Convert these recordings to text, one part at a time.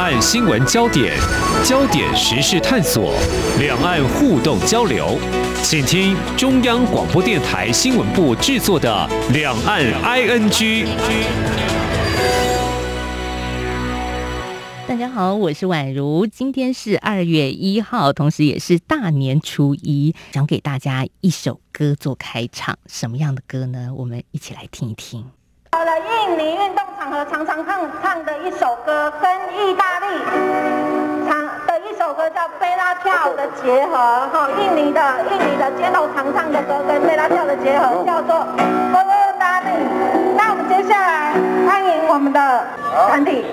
岸新闻焦点，焦点时事探索，两岸互动交流，请听中央广播电台新闻部制作的《两岸 ING》。大家好，我是宛如，今天是二月一号，同时也是大年初一，想给大家一首歌做开场，什么样的歌呢？我们一起来听一听。到了印尼运动场合常常唱唱的一首歌，跟意大利唱的一首歌叫贝拉跳的结合，哈，印尼的印尼的街头常唱的歌跟贝拉跳的结合，叫做《波罗达利》。那我们接下来欢迎我们的团体。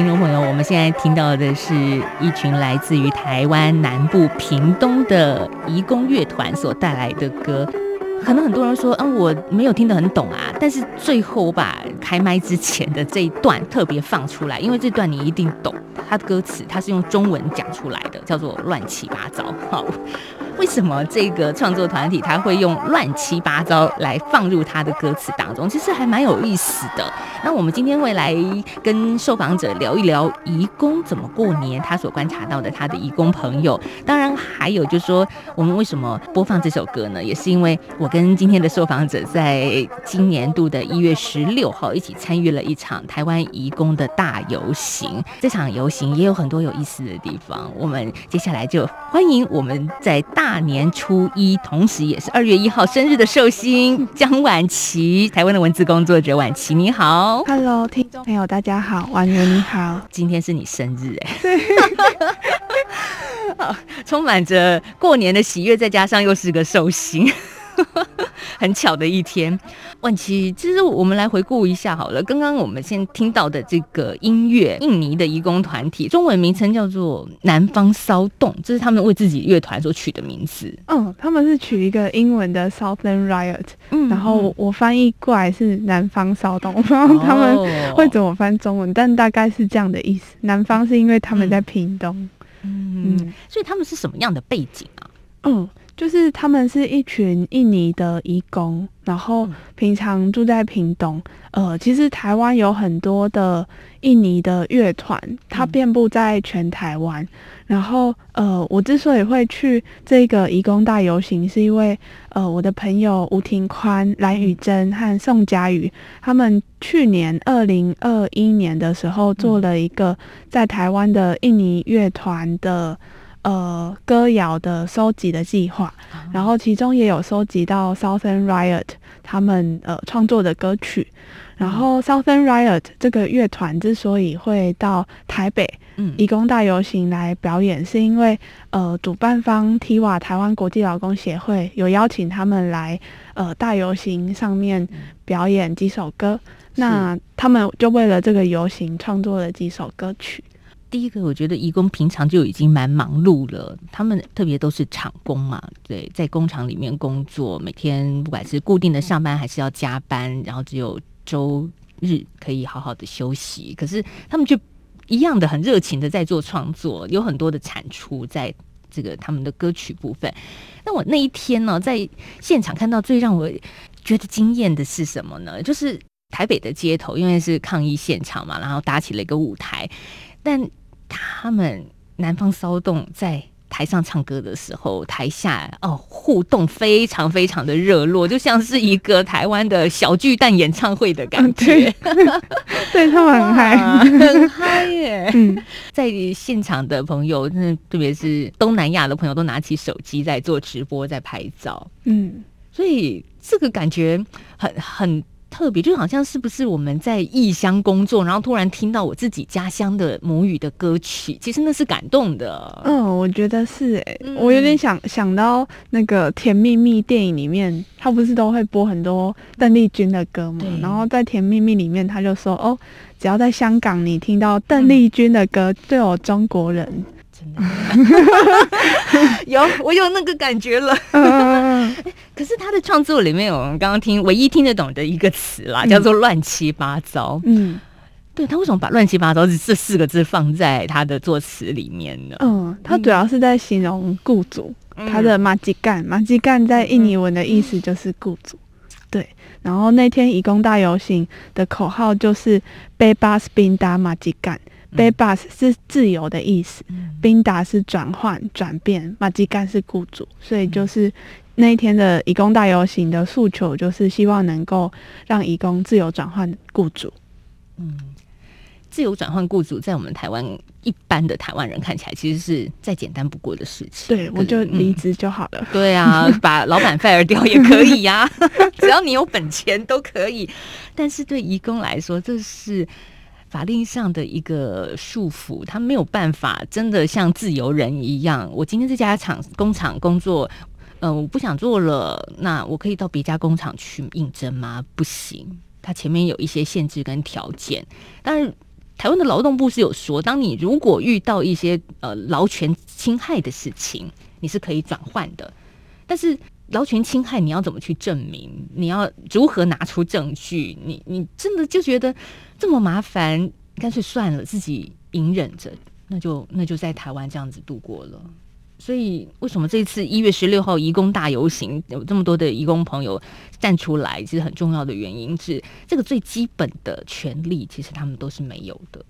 听众朋友，我们现在听到的是一群来自于台湾南部屏东的移工乐团所带来的歌。可能很多人说，嗯，我没有听得很懂啊。但是最后我把开麦之前的这一段特别放出来，因为这段你一定懂。它的歌词它是用中文讲出来的，叫做乱七八糟。好。为什么这个创作团体他会用乱七八糟来放入他的歌词当中？其实还蛮有意思的。那我们今天会来跟受访者聊一聊移工怎么过年，他所观察到的他的移工朋友。当然还有就是说，我们为什么播放这首歌呢？也是因为我跟今天的受访者在今年度的一月十六号一起参与了一场台湾移工的大游行。这场游行也有很多有意思的地方。我们接下来就欢迎我们在大。大年初一，同时也是二月一号生日的寿星江婉琪，台湾的文字工作者婉琪，你好，Hello，听众朋友大家好，婉如你好，今天是你生日哎，对，充满着过年的喜悦，再加上又是个寿星。很巧的一天，万琪，其实我们来回顾一下好了。刚刚我们先听到的这个音乐，印尼的移工团体，中文名称叫做南方骚动，这是他们为自己乐团所取的名字。嗯，他们是取一个英文的 Southland Riot，嗯，然后我翻译过来是南方骚动，我不知道他们会怎么翻中文，但大概是这样的意思。南方是因为他们在屏东，嗯，嗯，所以他们是什么样的背景啊？嗯。就是他们是一群印尼的移工，然后平常住在屏东。呃，其实台湾有很多的印尼的乐团，它遍布在全台湾。然后，呃，我之所以会去这个移工大游行，是因为呃，我的朋友吴庭宽、蓝宇珍和宋佳宇，他们去年二零二一年的时候做了一个在台湾的印尼乐团的。呃，歌谣的收集的计划，然后其中也有收集到 Southern Riot 他们呃创作的歌曲。然后 Southern Riot 这个乐团之所以会到台北移工大游行来表演，是因为呃主办方 TIWA 台湾国际劳工协会有邀请他们来呃大游行上面表演几首歌，那他们就为了这个游行创作了几首歌曲。第一个，我觉得义工平常就已经蛮忙碌了，他们特别都是厂工嘛，对，在工厂里面工作，每天不管是固定的上班还是要加班，然后只有周日可以好好的休息。可是他们就一样的很热情的在做创作，有很多的产出在这个他们的歌曲部分。那我那一天呢，在现场看到最让我觉得惊艳的是什么呢？就是台北的街头，因为是抗议现场嘛，然后搭起了一个舞台，但他们南方骚动在台上唱歌的时候，台下哦互动非常非常的热络，就像是一个台湾的小巨蛋演唱会的感觉。对，对他们很嗨，很嗨耶！嗯，在现场的朋友，那特别是东南亚的朋友，都拿起手机在做直播，在拍照。嗯，所以这个感觉很很。特别就好像是不是我们在异乡工作，然后突然听到我自己家乡的母语的歌曲，其实那是感动的。嗯，我觉得是哎、欸，嗯、我有点想想到那个《甜蜜蜜》电影里面，他不是都会播很多邓丽君的歌嘛？然后在《甜蜜蜜》里面，他就说：“哦，只要在香港你听到邓丽君的歌，就有中国人。” 有，我有那个感觉了。可是他的创作里面，我们刚刚听唯一听得懂的一个词啦，叫做“乱七八糟”。嗯，对，他为什么把“乱七八糟”这四个字放在他的作词里面呢？嗯，他主要是在形容雇主，嗯、他的马吉干，马吉干在印尼文的意思就是雇主。对，然后那天义工大游行的口号就是 “Bebas pindah majikan”。Bebas 是自由的意思，pindah 是转换、转变，majikan 是雇主，所以就是那一天的移工大游行的诉求，就是希望能够让移工自由转换雇主。嗯，自由转换雇主，在我们台湾一般的台湾人看起来，其实是再简单不过的事情。对，我就离职就好了。嗯、对啊，把老板 fire 掉也可以呀、啊，只要你有本钱都可以。但是对移工来说，这是。法令上的一个束缚，他没有办法真的像自由人一样。我今天这家厂工厂工作，嗯、呃，我不想做了，那我可以到别家工厂去应征吗？不行，他前面有一些限制跟条件。但是台湾的劳动部是有说，当你如果遇到一些呃劳权侵害的事情，你是可以转换的。但是劳权侵害你要怎么去证明？你要如何拿出证据？你你真的就觉得？这么麻烦，干脆算了，自己隐忍着，那就那就在台湾这样子度过了。所以，为什么这次一月十六号移工大游行有这么多的移工朋友站出来？其实很重要的原因是，这个最基本的权利，其实他们都是没有的。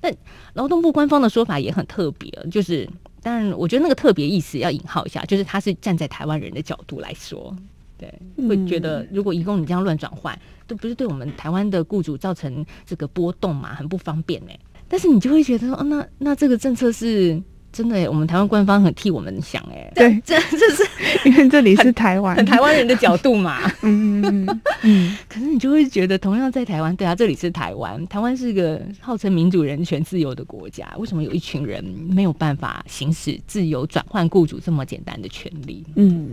但劳动部官方的说法也很特别，就是，当然，我觉得那个特别意思要引号一下，就是他是站在台湾人的角度来说。对，会觉得如果一共你这样乱转换，都不是对我们台湾的雇主造成这个波动嘛，很不方便呢。但是你就会觉得说，哦，那那这个政策是真的，我们台湾官方很替我们想，哎，对，这这是因为这里是台湾，很台湾人的角度嘛。嗯 嗯嗯。可是你就会觉得，同样在台湾，对啊，这里是台湾，台湾是个号称民主、人权、自由的国家，为什么有一群人没有办法行使自由转换雇主这么简单的权利？嗯。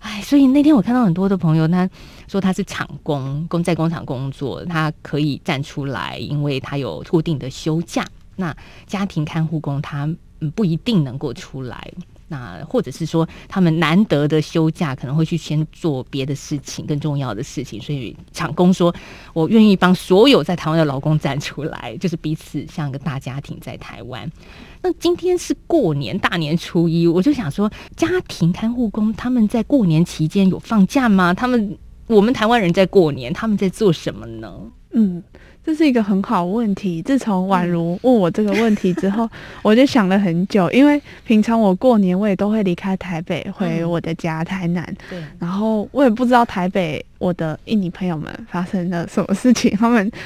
哎，所以那天我看到很多的朋友，他说他是厂工，工在工厂工作，他可以站出来，因为他有固定的休假。那家庭看护工他不一定能够出来，那或者是说他们难得的休假，可能会去先做别的事情，更重要的事情。所以厂工说，我愿意帮所有在台湾的劳工站出来，就是彼此像个大家庭在台湾。那今天是过年大年初一，我就想说，家庭看护工他们在过年期间有放假吗？他们我们台湾人在过年，他们在做什么呢？嗯，这是一个很好问题。自从宛如问我这个问题之后，我就想了很久。因为平常我过年我也都会离开台北回我的家台南，对。然后我也不知道台北我的印尼朋友们发生了什么事情，他们。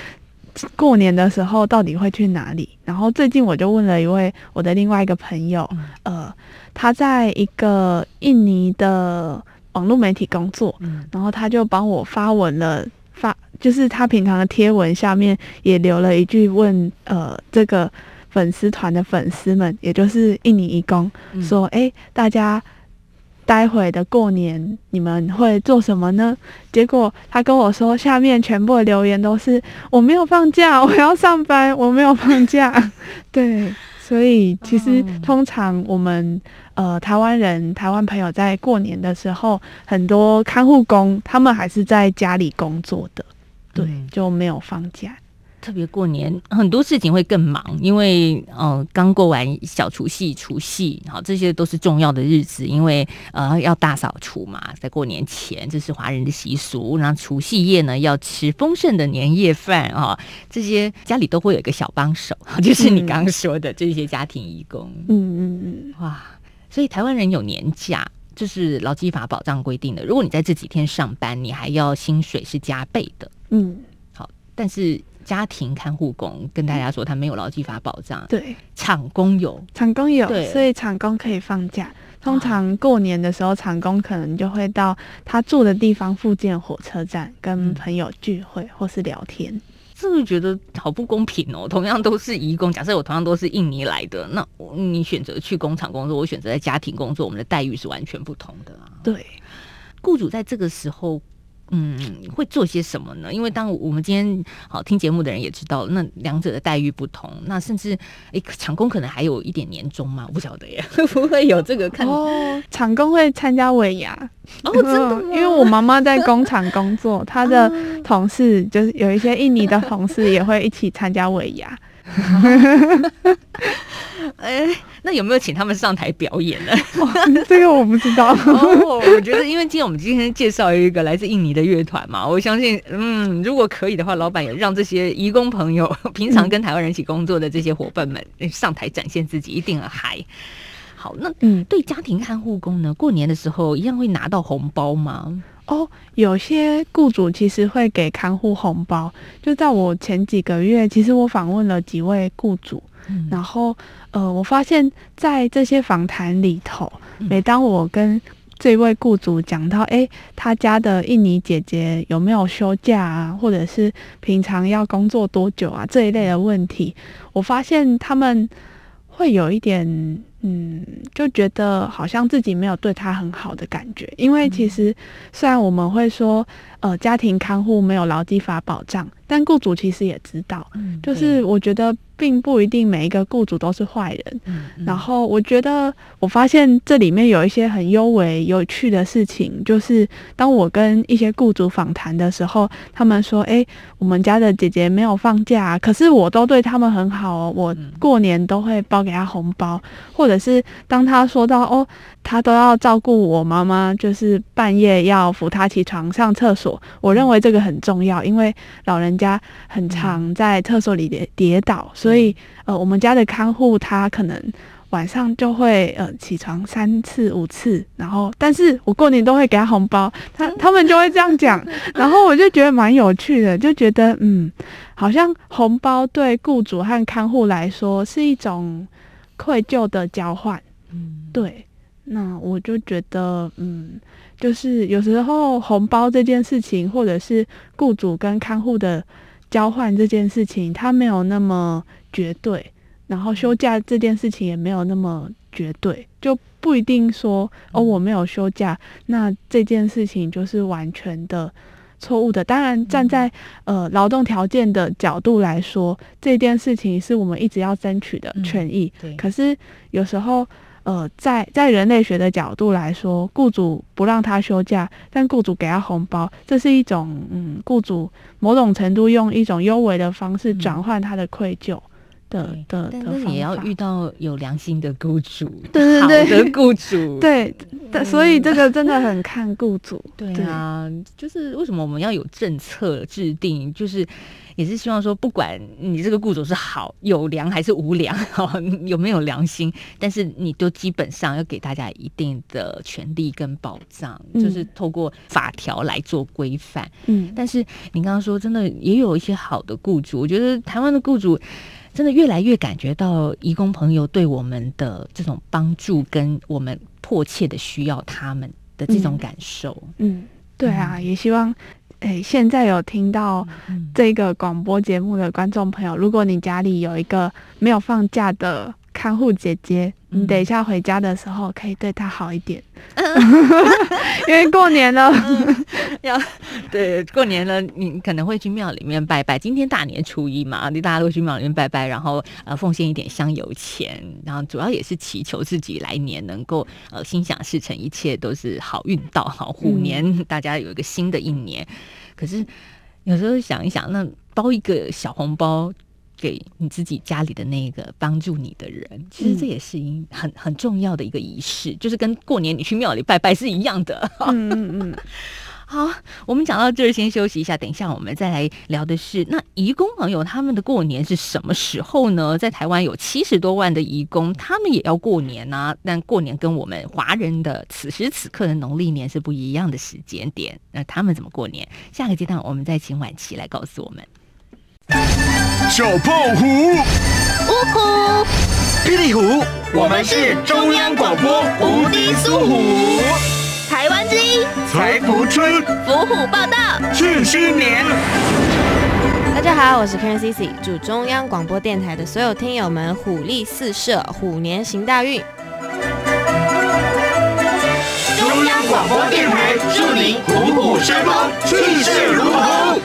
过年的时候到底会去哪里？然后最近我就问了一位我的另外一个朋友，嗯、呃，他在一个印尼的网络媒体工作，嗯、然后他就帮我发文了，发就是他平常的贴文下面也留了一句问，呃，这个粉丝团的粉丝们，也就是印尼义工，嗯、说，哎，大家。待会的过年你们会做什么呢？结果他跟我说，下面全部的留言都是我没有放假，我要上班，我没有放假。对，所以其实通常我们呃台湾人、台湾朋友在过年的时候，很多看护工他们还是在家里工作的，对，就没有放假。特别过年很多事情会更忙，因为呃刚过完小除夕、除夕，好，这些都是重要的日子，因为呃要大扫除嘛，在过年前，这是华人的习俗。然后除夕夜呢，要吃丰盛的年夜饭啊，这些家里都会有一个小帮手，就是你刚刚说的这些家庭义工。嗯嗯嗯，哇，所以台湾人有年假。这是劳基法保障规定的。如果你在这几天上班，你还要薪水是加倍的。嗯，好，但是家庭看护工跟大家说，他没有劳基法保障。对，厂工有，厂工有，所以厂工可以放假。通常过年的时候，厂工可能就会到他住的地方附近火车站跟朋友聚会或是聊天。是不是觉得好不公平哦？同样都是移工，假设我同样都是印尼来的，那你选择去工厂工作，我选择在家庭工作，我们的待遇是完全不同的啊。对，雇主在这个时候。嗯，会做些什么呢？因为当我们今天好听节目的人也知道，那两者的待遇不同。那甚至诶，厂工可能还有一点年终嘛？我不晓得耶，会不会有这个看？哦，厂工会参加尾牙哦，真的，因为我妈妈在工厂工作，她的同事就是有一些印尼的同事也会一起参加尾牙。哎，那有没有请他们上台表演呢？这个我不知道。哦，我觉得，因为今天我们今天介绍一个来自印尼的乐团嘛，我相信，嗯，如果可以的话，老板也让这些移工朋友，平常跟台湾人一起工作的这些伙伴们上台展现自己，一定很嗨。好，那嗯，对家庭看护工呢，过年的时候一样会拿到红包吗？哦，有些雇主其实会给看护红包。就在我前几个月，其实我访问了几位雇主，嗯、然后呃，我发现，在这些访谈里头，每当我跟这位雇主讲到，哎，他家的印尼姐姐有没有休假啊，或者是平常要工作多久啊这一类的问题，我发现他们会有一点。嗯，就觉得好像自己没有对他很好的感觉，因为其实虽然我们会说，呃，家庭看护没有劳基法保障，但雇主其实也知道，就是我觉得。并不一定每一个雇主都是坏人。嗯嗯、然后我觉得，我发现这里面有一些很优美、有趣的事情。就是当我跟一些雇主访谈的时候，他们说：“哎，我们家的姐姐没有放假，可是我都对他们很好哦。我过年都会包给他红包，或者是当他说到哦。”他都要照顾我妈妈，就是半夜要扶她起床上厕所。我认为这个很重要，因为老人家很常在厕所里跌跌倒，所以呃，我们家的看护他可能晚上就会呃起床三次五次，然后但是我过年都会给他红包，他他们就会这样讲，然后我就觉得蛮有趣的，就觉得嗯，好像红包对雇主和看护来说是一种愧疚的交换，嗯，对。那我就觉得，嗯，就是有时候红包这件事情，或者是雇主跟看护的交换这件事情，它没有那么绝对。然后休假这件事情也没有那么绝对，就不一定说哦，我没有休假，那这件事情就是完全的错误的。当然，站在呃劳动条件的角度来说，这件事情是我们一直要争取的权益。可是有时候。呃，在在人类学的角度来说，雇主不让他休假，但雇主给他红包，这是一种嗯，雇主某种程度用一种优微的方式转换他的愧疚、嗯、的的，但是也要遇到有良心的雇主，对对对，好的雇主，对，嗯、所以这个真的很看雇主。对啊，对就是为什么我们要有政策制定，就是。也是希望说，不管你这个雇主是好有良还是无良，哈，有没有良心，但是你都基本上要给大家一定的权利跟保障，嗯、就是透过法条来做规范。嗯，但是你刚刚说，真的也有一些好的雇主，我觉得台湾的雇主真的越来越感觉到移工朋友对我们的这种帮助，跟我们迫切的需要他们的这种感受。嗯，嗯，对啊，也希望。哎，现在有听到这个广播节目的观众朋友，如果你家里有一个没有放假的看护姐姐，你等一下回家的时候可以对她好一点，因为过年了，要。对过年了，你可能会去庙里面拜拜。今天大年初一嘛，你大家都去庙里面拜拜，然后呃奉献一点香油钱，然后主要也是祈求自己来年能够呃心想事成，一切都是好运到好虎年，大家有一个新的一年。可是有时候想一想，那包一个小红包给你自己家里的那个帮助你的人，其实这也是一很很重要的一个仪式，就是跟过年你去庙里拜拜是一样的。嗯嗯嗯。好，我们讲到这儿，先休息一下。等一下，我们再来聊的是那移工朋友他们的过年是什么时候呢？在台湾有七十多万的移工，他们也要过年呐、啊。但过年跟我们华人的此时此刻的农历年是不一样的时间点。那他们怎么过年？下个阶段我们再请婉琪来告诉我们。小胖虎，呜呼，霹雳虎，我们是中央广播无敌苏虎。台湾之音，财福春，伏虎报道，庆新年。大家好，我是 Karen CC，祝中央广播电台的所有听友们虎力四射，虎年行大运。中央广播电台祝您虎虎生风，气势如虹。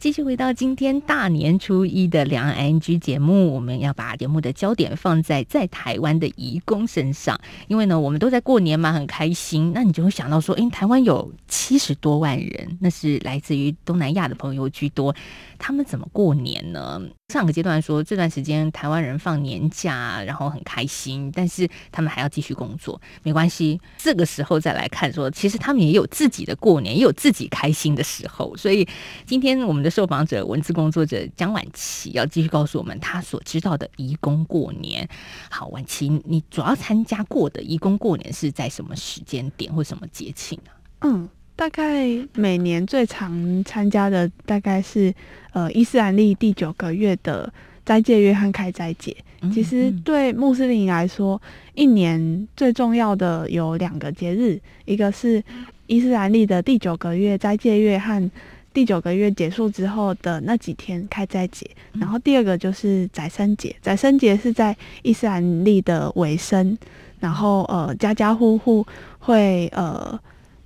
继续回到今天大年初一的两岸 NG 节目，我们要把节目的焦点放在在台湾的移工身上，因为呢，我们都在过年嘛，很开心。那你就会想到说，诶，台湾有七十多万人，那是来自于东南亚的朋友居多，他们怎么过年呢？上个阶段说，这段时间台湾人放年假，然后很开心，但是他们还要继续工作，没关系。这个时候再来看说，其实他们也有自己的过年，也有自己开心的时候。所以今天我们的受访者文字工作者江婉琪要继续告诉我们他所知道的移工过年。好，婉琪，你主要参加过的移工过年是在什么时间点或什么节庆呢？嗯。大概每年最常参加的大概是呃伊斯兰历第九个月的斋戒月和开斋节。其实对穆斯林来说，一年最重要的有两个节日，一个是伊斯兰历的第九个月斋戒月和第九个月结束之后的那几天开斋节，然后第二个就是宰牲节。宰牲节是在伊斯兰历的尾声，然后呃家家户户会呃。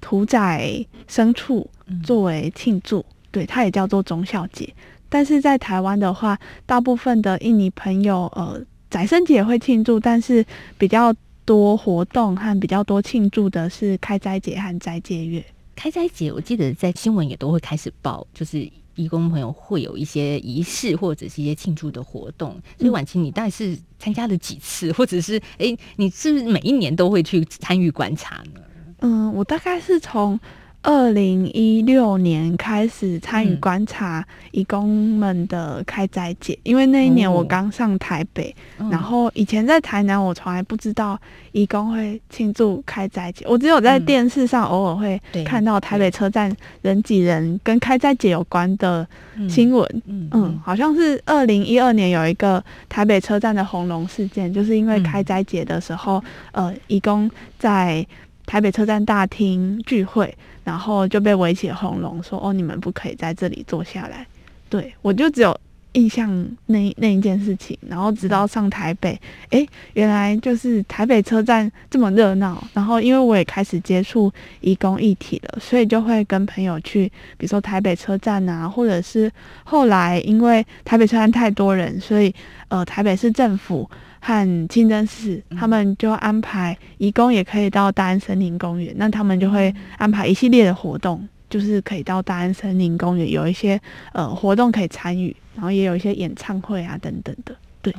屠宰牲畜作为庆祝，对，它也叫做忠孝节。但是在台湾的话，大部分的印尼朋友，呃，宰牲节也会庆祝，但是比较多活动和比较多庆祝的是开斋节和斋戒月。开斋节，我记得在新闻也都会开始报，就是义工朋友会有一些仪式或者是一些庆祝的活动。所以婉晴，你大概是参加了几次，或者是哎，你是不是每一年都会去参与观察呢？嗯，我大概是从二零一六年开始参与观察义工们的开斋节，因为那一年我刚上台北，然后以前在台南，我从来不知道义工会庆祝开斋节，我只有在电视上偶尔会看到台北车站人挤人跟开斋节有关的新闻。嗯，好像是二零一二年有一个台北车站的红龙事件，就是因为开斋节的时候，呃，义工在台北车站大厅聚会，然后就被围起红龙，说：“哦，你们不可以在这里坐下来。”对，我就只有印象那那一件事情，然后直到上台北，诶，原来就是台北车站这么热闹。然后因为我也开始接触移工议题了，所以就会跟朋友去，比如说台北车站啊，或者是后来因为台北车站太多人，所以呃，台北市政府。和清真寺，他们就安排义工也可以到大安森林公园，那他们就会安排一系列的活动，就是可以到大安森林公园有一些呃活动可以参与，然后也有一些演唱会啊等等的，对。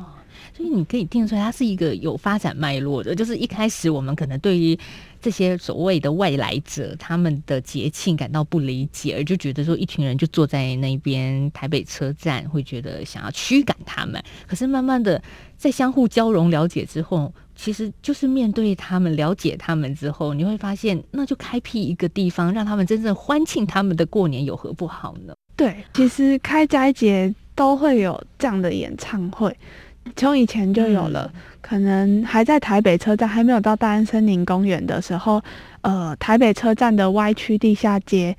所以你可以听出来，它是一个有发展脉络的。就是一开始我们可能对于这些所谓的外来者，他们的节庆感到不理解，而就觉得说一群人就坐在那边台北车站，会觉得想要驱赶他们。可是慢慢的在相互交融了解之后，其实就是面对他们，了解他们之后，你会发现，那就开辟一个地方，让他们真正欢庆他们的过年，有何不好呢？对，其实开斋节都会有这样的演唱会。从以前就有了，可能还在台北车站还没有到大安森林公园的时候，呃，台北车站的 Y 区地下街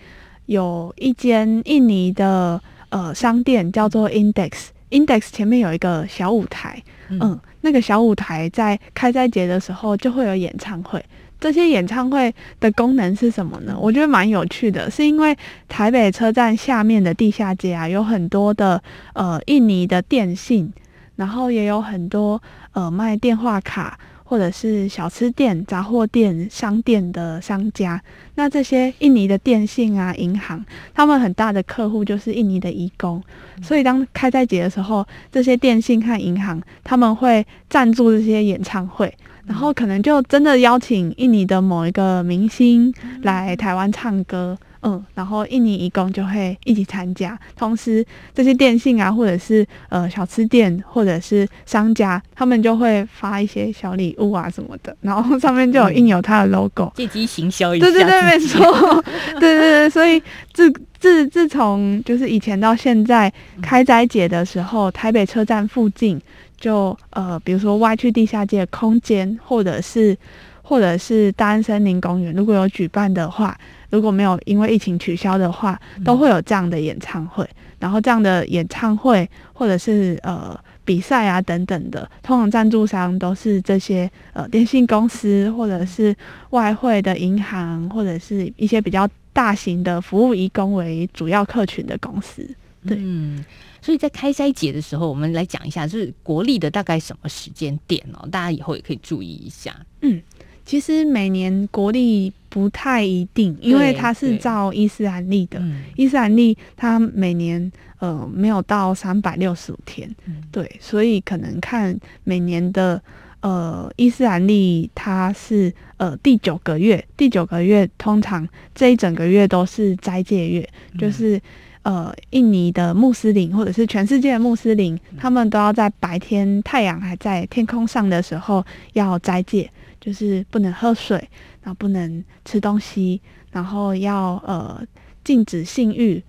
有一间印尼的呃商店，叫做 Index。Index 前面有一个小舞台，嗯，那个小舞台在开斋节的时候就会有演唱会。这些演唱会的功能是什么呢？我觉得蛮有趣的，是因为台北车站下面的地下街啊，有很多的呃印尼的电信。然后也有很多呃卖电话卡或者是小吃店、杂货店、商店的商家。那这些印尼的电信啊、银行，他们很大的客户就是印尼的移工。所以当开斋节的时候，这些电信和银行他们会赞助这些演唱会。然后可能就真的邀请印尼的某一个明星来台湾唱歌，嗯，然后印尼义工就会一起参加。同时，这些电信啊，或者是呃小吃店，或者是商家，他们就会发一些小礼物啊什么的，然后上面就有印有他的 logo，借机行销一下。对对对，没错，对对对。所以自自自从就是以前到现在开斋节的时候，台北车站附近。就呃，比如说歪曲地下街的空间，或者是或者是大安森林公园，如果有举办的话，如果没有因为疫情取消的话，都会有这样的演唱会。然后这样的演唱会或者是呃比赛啊等等的，通常赞助商都是这些呃电信公司，或者是外汇的银行，或者是一些比较大型的服务移工为主要客群的公司。对。嗯所以在开斋节的时候，我们来讲一下，就是国历的大概什么时间点哦？大家以后也可以注意一下。嗯，其实每年国历不太一定，因为它是照伊斯兰历的。伊斯兰历它每年呃没有到三百六十五天，嗯，对，所以可能看每年的呃伊斯兰历，它是呃第九个月，第九个月通常这一整个月都是斋戒月，就是。呃，印尼的穆斯林或者是全世界的穆斯林，他们都要在白天太阳还在天空上的时候要斋戒，就是不能喝水，然后不能吃东西，然后要呃禁止性欲。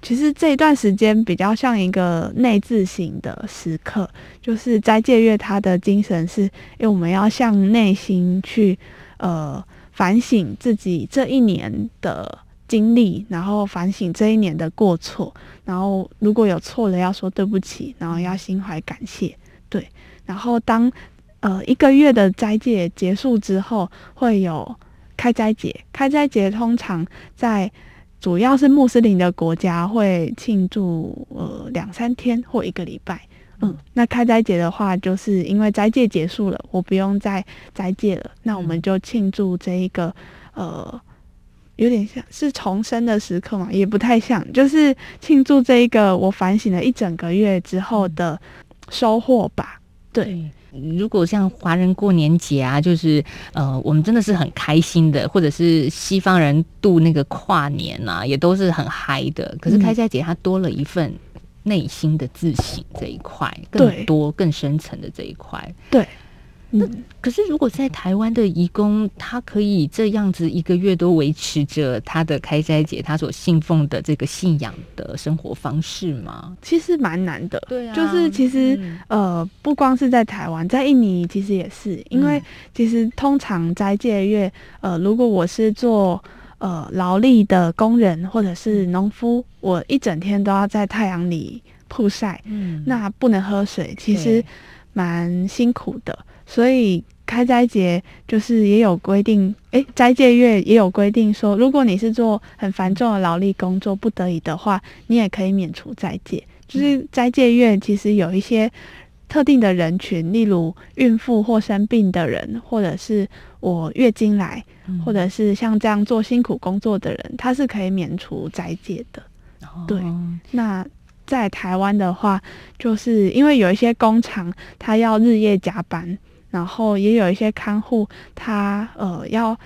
其实这一段时间比较像一个内自省的时刻，就是斋戒月，它的精神是，因为我们要向内心去呃反省自己这一年的。经历，然后反省这一年的过错，然后如果有错了，要说对不起，然后要心怀感谢，对。然后当呃一个月的斋戒结束之后，会有开斋节。开斋节通常在主要是穆斯林的国家会庆祝呃两三天或一个礼拜。嗯，那开斋节的话，就是因为斋戒结束了，我不用再斋戒了，那我们就庆祝这一个呃。有点像是重生的时刻嘛，也不太像，就是庆祝这一个我反省了一整个月之后的收获吧。对，如果像华人过年节啊，就是呃，我们真的是很开心的，或者是西方人度那个跨年啊，也都是很嗨的。可是开斋节它多了一份内心的自省这一块，更多更深层的这一块。对。那可是，如果在台湾的移工，他可以这样子一个月都维持着他的开斋节，他所信奉的这个信仰的生活方式吗？其实蛮难的。对啊，就是其实、嗯、呃，不光是在台湾，在印尼其实也是，因为其实通常斋戒月，呃，如果我是做呃劳力的工人或者是农夫，我一整天都要在太阳里曝晒，嗯，那不能喝水，其实蛮辛苦的。所以开斋节就是也有规定，诶，斋戒月也有规定说，如果你是做很繁重的劳力工作，不得已的话，你也可以免除斋戒。就是斋戒月其实有一些特定的人群，例如孕妇或生病的人，或者是我月经来，或者是像这样做辛苦工作的人，他是可以免除斋戒的。对，那。在台湾的话，就是因为有一些工厂，他要日夜加班，然后也有一些看护，他呃要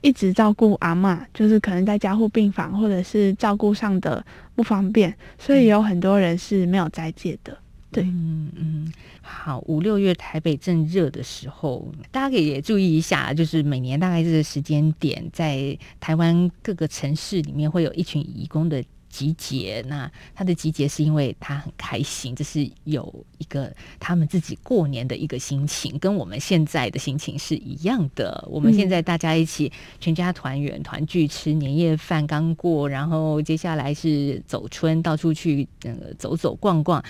一直照顾阿嬷，就是可能在加护病房或者是照顾上的不方便，所以有很多人是没有斋戒的。对，嗯嗯，好，五六月台北正热的时候，大家可以也注意一下，就是每年大概这个时间点，在台湾各个城市里面会有一群义工的。集结，那他的集结是因为他很开心，这是有一个他们自己过年的一个心情，跟我们现在的心情是一样的。我们现在大家一起全家团圆团聚，吃年夜饭刚过，然后接下来是走春，到处去呃走走逛逛，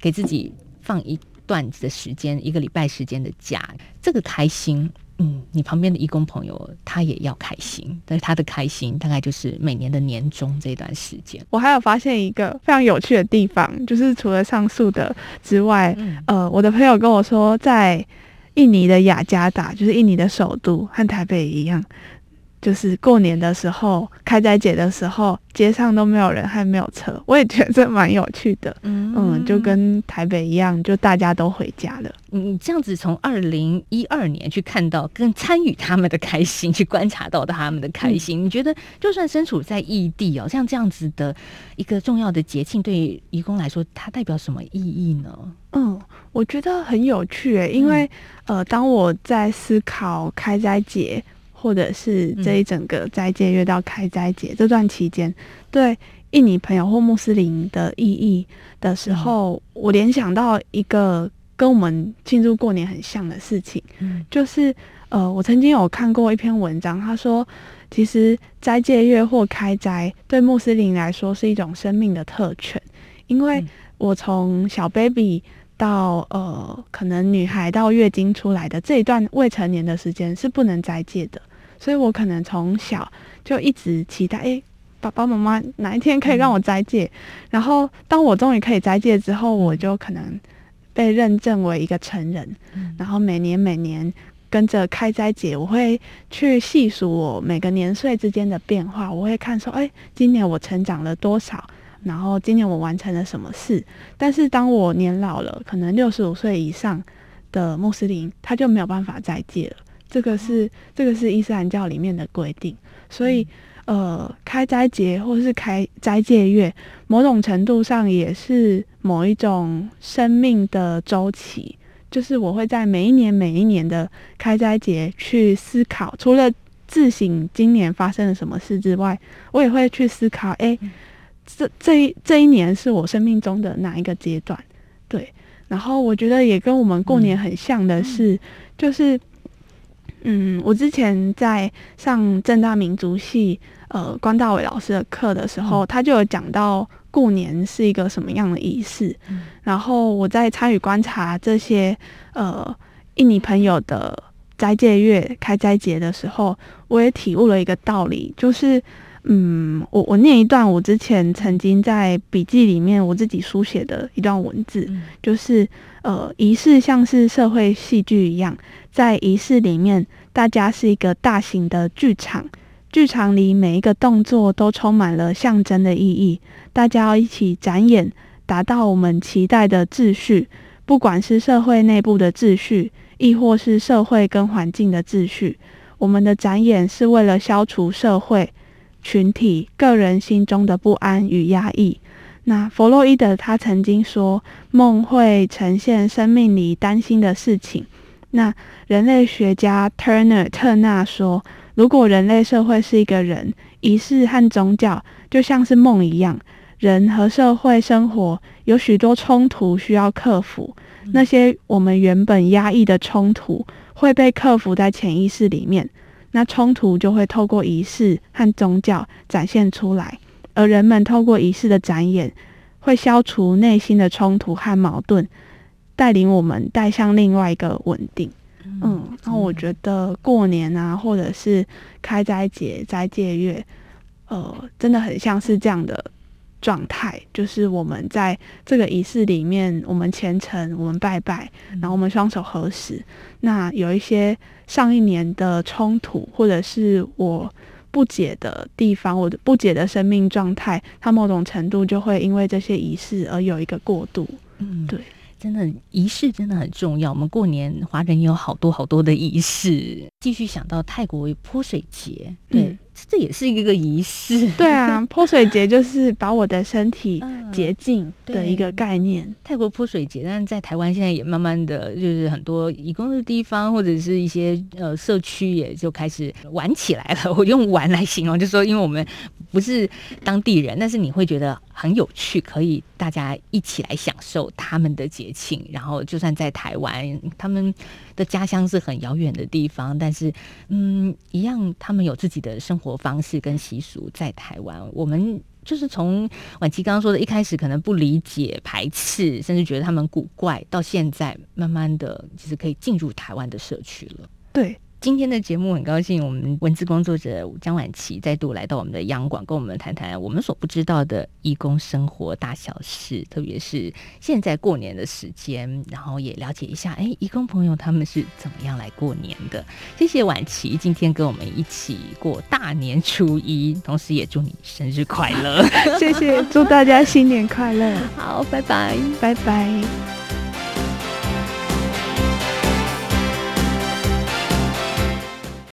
给自己放一段的时间，一个礼拜时间的假，这个开心。嗯，你旁边的义工朋友他也要开心，但是他的开心大概就是每年的年终这段时间。我还有发现一个非常有趣的地方，就是除了上述的之外，嗯、呃，我的朋友跟我说，在印尼的雅加达，就是印尼的首都，和台北一样。就是过年的时候，开斋节的时候，街上都没有人，还没有车，我也觉得这蛮有趣的。嗯嗯，就跟台北一样，就大家都回家了。你这样子从二零一二年去看到跟参与他们的开心，去观察到他们的开心，嗯、你觉得就算身处在异地哦，像这样子的一个重要的节庆，对于移工来说，它代表什么意义呢？嗯，我觉得很有趣诶，因为、嗯、呃，当我在思考开斋节。或者是这一整个斋戒月到开斋节这段期间，对印尼朋友或穆斯林的意义的时候，我联想到一个跟我们庆祝过年很像的事情，就是呃，我曾经有看过一篇文章，他说，其实斋戒月或开斋对穆斯林来说是一种生命的特权，因为我从小 baby 到呃，可能女孩到月经出来的这一段未成年的时间是不能斋戒的。所以我可能从小就一直期待，哎，爸爸妈妈哪一天可以让我斋戒？嗯、然后当我终于可以斋戒之后，我就可能被认证为一个成人。嗯、然后每年每年跟着开斋节，我会去细数我每个年岁之间的变化。我会看说，哎，今年我成长了多少？然后今年我完成了什么事？但是当我年老了，可能六十五岁以上的穆斯林，他就没有办法再戒了。这个是这个是伊斯兰教里面的规定，所以呃，开斋节或是开斋戒月，某种程度上也是某一种生命的周期。就是我会在每一年每一年的开斋节去思考，除了自省今年发生了什么事之外，我也会去思考，哎，这这一这一年是我生命中的哪一个阶段？对，然后我觉得也跟我们过年很像的是，就是。嗯，我之前在上正大民族系呃关大伟老师的课的时候，嗯、他就有讲到过年是一个什么样的仪式。嗯、然后我在参与观察这些呃印尼朋友的斋戒月开斋节的时候，我也体悟了一个道理，就是嗯，我我念一段我之前曾经在笔记里面我自己书写的一段文字，嗯、就是呃仪式像是社会戏剧一样。在仪式里面，大家是一个大型的剧场，剧场里每一个动作都充满了象征的意义。大家要一起展演，达到我们期待的秩序，不管是社会内部的秩序，亦或是社会跟环境的秩序。我们的展演是为了消除社会、群体、个人心中的不安与压抑。那弗洛伊德他曾经说，梦会呈现生命里担心的事情。那人类学家 Turner 特纳说，如果人类社会是一个人，仪式和宗教就像是梦一样。人和社会生活有许多冲突需要克服，那些我们原本压抑的冲突会被克服在潜意识里面，那冲突就会透过仪式和宗教展现出来，而人们透过仪式的展演，会消除内心的冲突和矛盾。带领我们带向另外一个稳定，嗯，然后我觉得过年啊，或者是开斋节、斋戒月，呃，真的很像是这样的状态，就是我们在这个仪式里面，我们虔诚，我们拜拜，然后我们双手合十。那有一些上一年的冲突，或者是我不解的地方，我不解的生命状态，它某种程度就会因为这些仪式而有一个过渡，嗯，对。真的仪式真的很重要。我们过年华人有好多好多的仪式。继续想到泰国泼水节，对，嗯、这也是一个仪式。对啊，泼水节就是把我的身体洁净的一个概念。嗯、泰国泼水节，但是在台湾现在也慢慢的就是很多移工的地方或者是一些呃社区也就开始玩起来了。我用玩来形容，就是说因为我们不是当地人，但是你会觉得很有趣，可以大家一起来享受他们的节庆。然后就算在台湾，他们的家乡是很遥远的地方，但是嗯，一样他们有自己的生活方式跟习俗。在台湾，我们就是从婉琪刚刚说的，一开始可能不理解、排斥，甚至觉得他们古怪，到现在慢慢的其实可以进入台湾的社区了。对。今天的节目很高兴，我们文字工作者江婉琪再度来到我们的央广，跟我们谈谈我们所不知道的义工生活大小事，特别是现在过年的时间，然后也了解一下，哎，义工朋友他们是怎么样来过年的。谢谢婉琪今天跟我们一起过大年初一，同时也祝你生日快乐。谢谢，祝大家新年快乐。好，拜拜，拜拜。